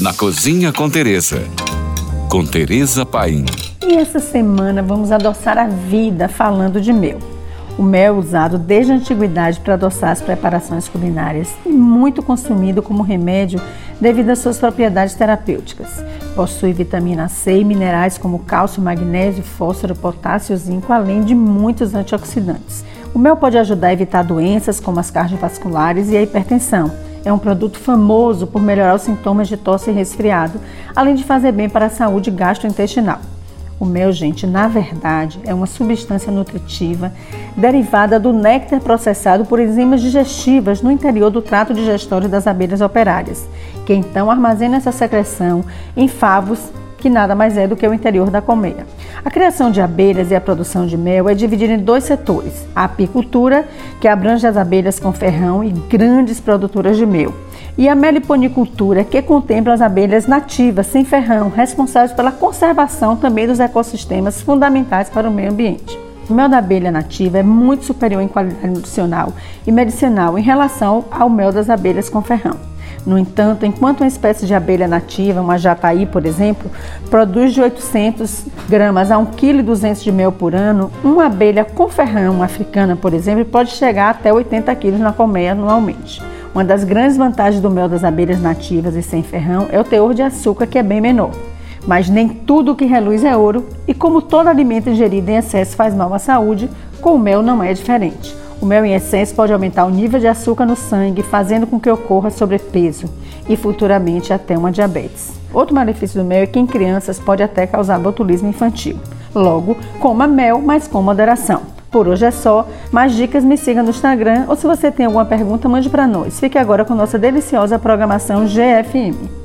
na Cozinha com Teresa. Com Teresa Paim. E essa semana vamos adoçar a vida falando de mel. O mel é usado desde a antiguidade para adoçar as preparações culinárias e muito consumido como remédio devido às suas propriedades terapêuticas. Possui vitamina C e minerais como cálcio, magnésio, fósforo, potássio e zinco, além de muitos antioxidantes. O mel pode ajudar a evitar doenças como as cardiovasculares e a hipertensão é um produto famoso por melhorar os sintomas de tosse e resfriado, além de fazer bem para a saúde gastrointestinal. O mel, gente, na verdade, é uma substância nutritiva derivada do néctar processado por enzimas digestivas no interior do trato digestório das abelhas operárias, que então armazena essa secreção em favos que nada mais é do que o interior da colmeia. A criação de abelhas e a produção de mel é dividida em dois setores: a apicultura, que abrange as abelhas com ferrão e grandes produtoras de mel, e a meliponicultura, que contempla as abelhas nativas sem ferrão, responsáveis pela conservação também dos ecossistemas fundamentais para o meio ambiente. O mel da abelha nativa é muito superior em qualidade nutricional e medicinal em relação ao mel das abelhas com ferrão. No entanto, enquanto uma espécie de abelha nativa, uma jataí, por exemplo, produz de 800 gramas a 1,2 kg de mel por ano, uma abelha com ferrão africana, por exemplo, pode chegar até 80 kg na colmeia anualmente. Uma das grandes vantagens do mel das abelhas nativas e sem ferrão é o teor de açúcar, que é bem menor. Mas nem tudo que reluz é ouro, e como todo alimento ingerido em excesso faz mal à saúde, com o mel não é diferente. O mel em excesso pode aumentar o nível de açúcar no sangue, fazendo com que ocorra sobrepeso e futuramente até uma diabetes. Outro malefício do mel é que em crianças pode até causar botulismo infantil. Logo, coma mel, mas com moderação. Por hoje é só. Mais dicas me siga no Instagram ou se você tem alguma pergunta, mande para nós. Fique agora com nossa deliciosa programação GFM.